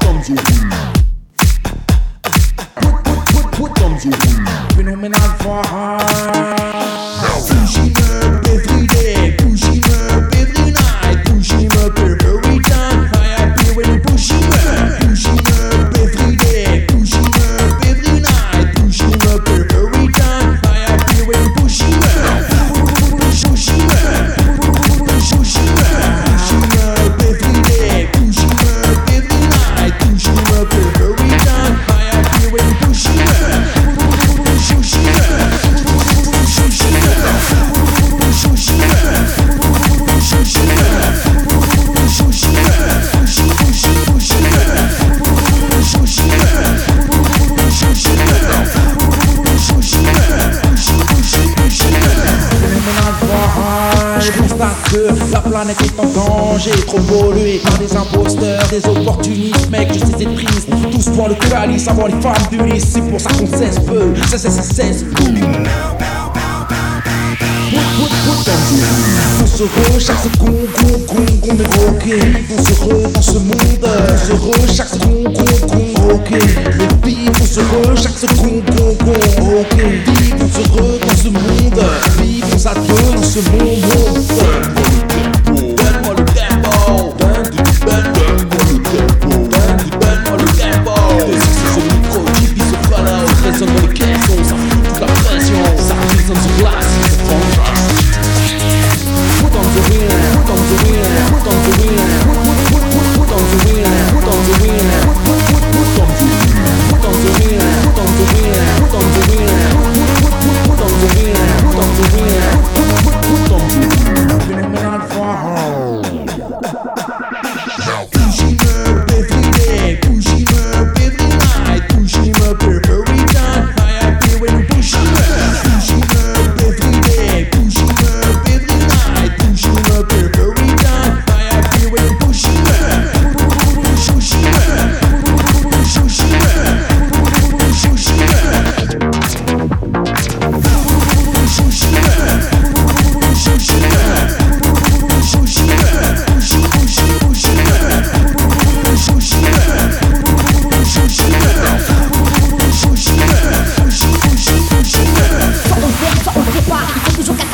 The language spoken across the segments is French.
comes your What what what what comes Phenomenal for her. Je constate que la planète est en danger, trop polluée par des imposteurs, des opportunistes, mec, je sais c'est triste. Tous pour le calice, avoir les femmes du lys, c'est pour ça qu'on cesse peu, ça cesse, ça cesse. On se re chaque seconde, con, con, qu'on est rocké. On se re dans ce monde, on se re chaque seconde, con, con, ok. Le vivre, on se re chaque seconde, con, con, ok. On se dans ce monde,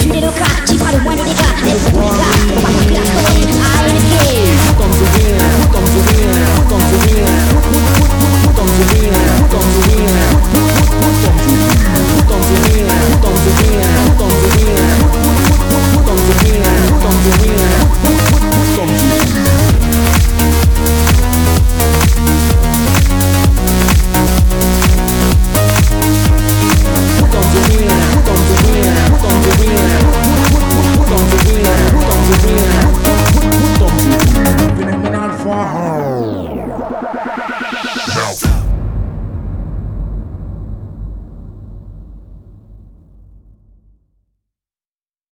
middle car, she probably wanted it got, it.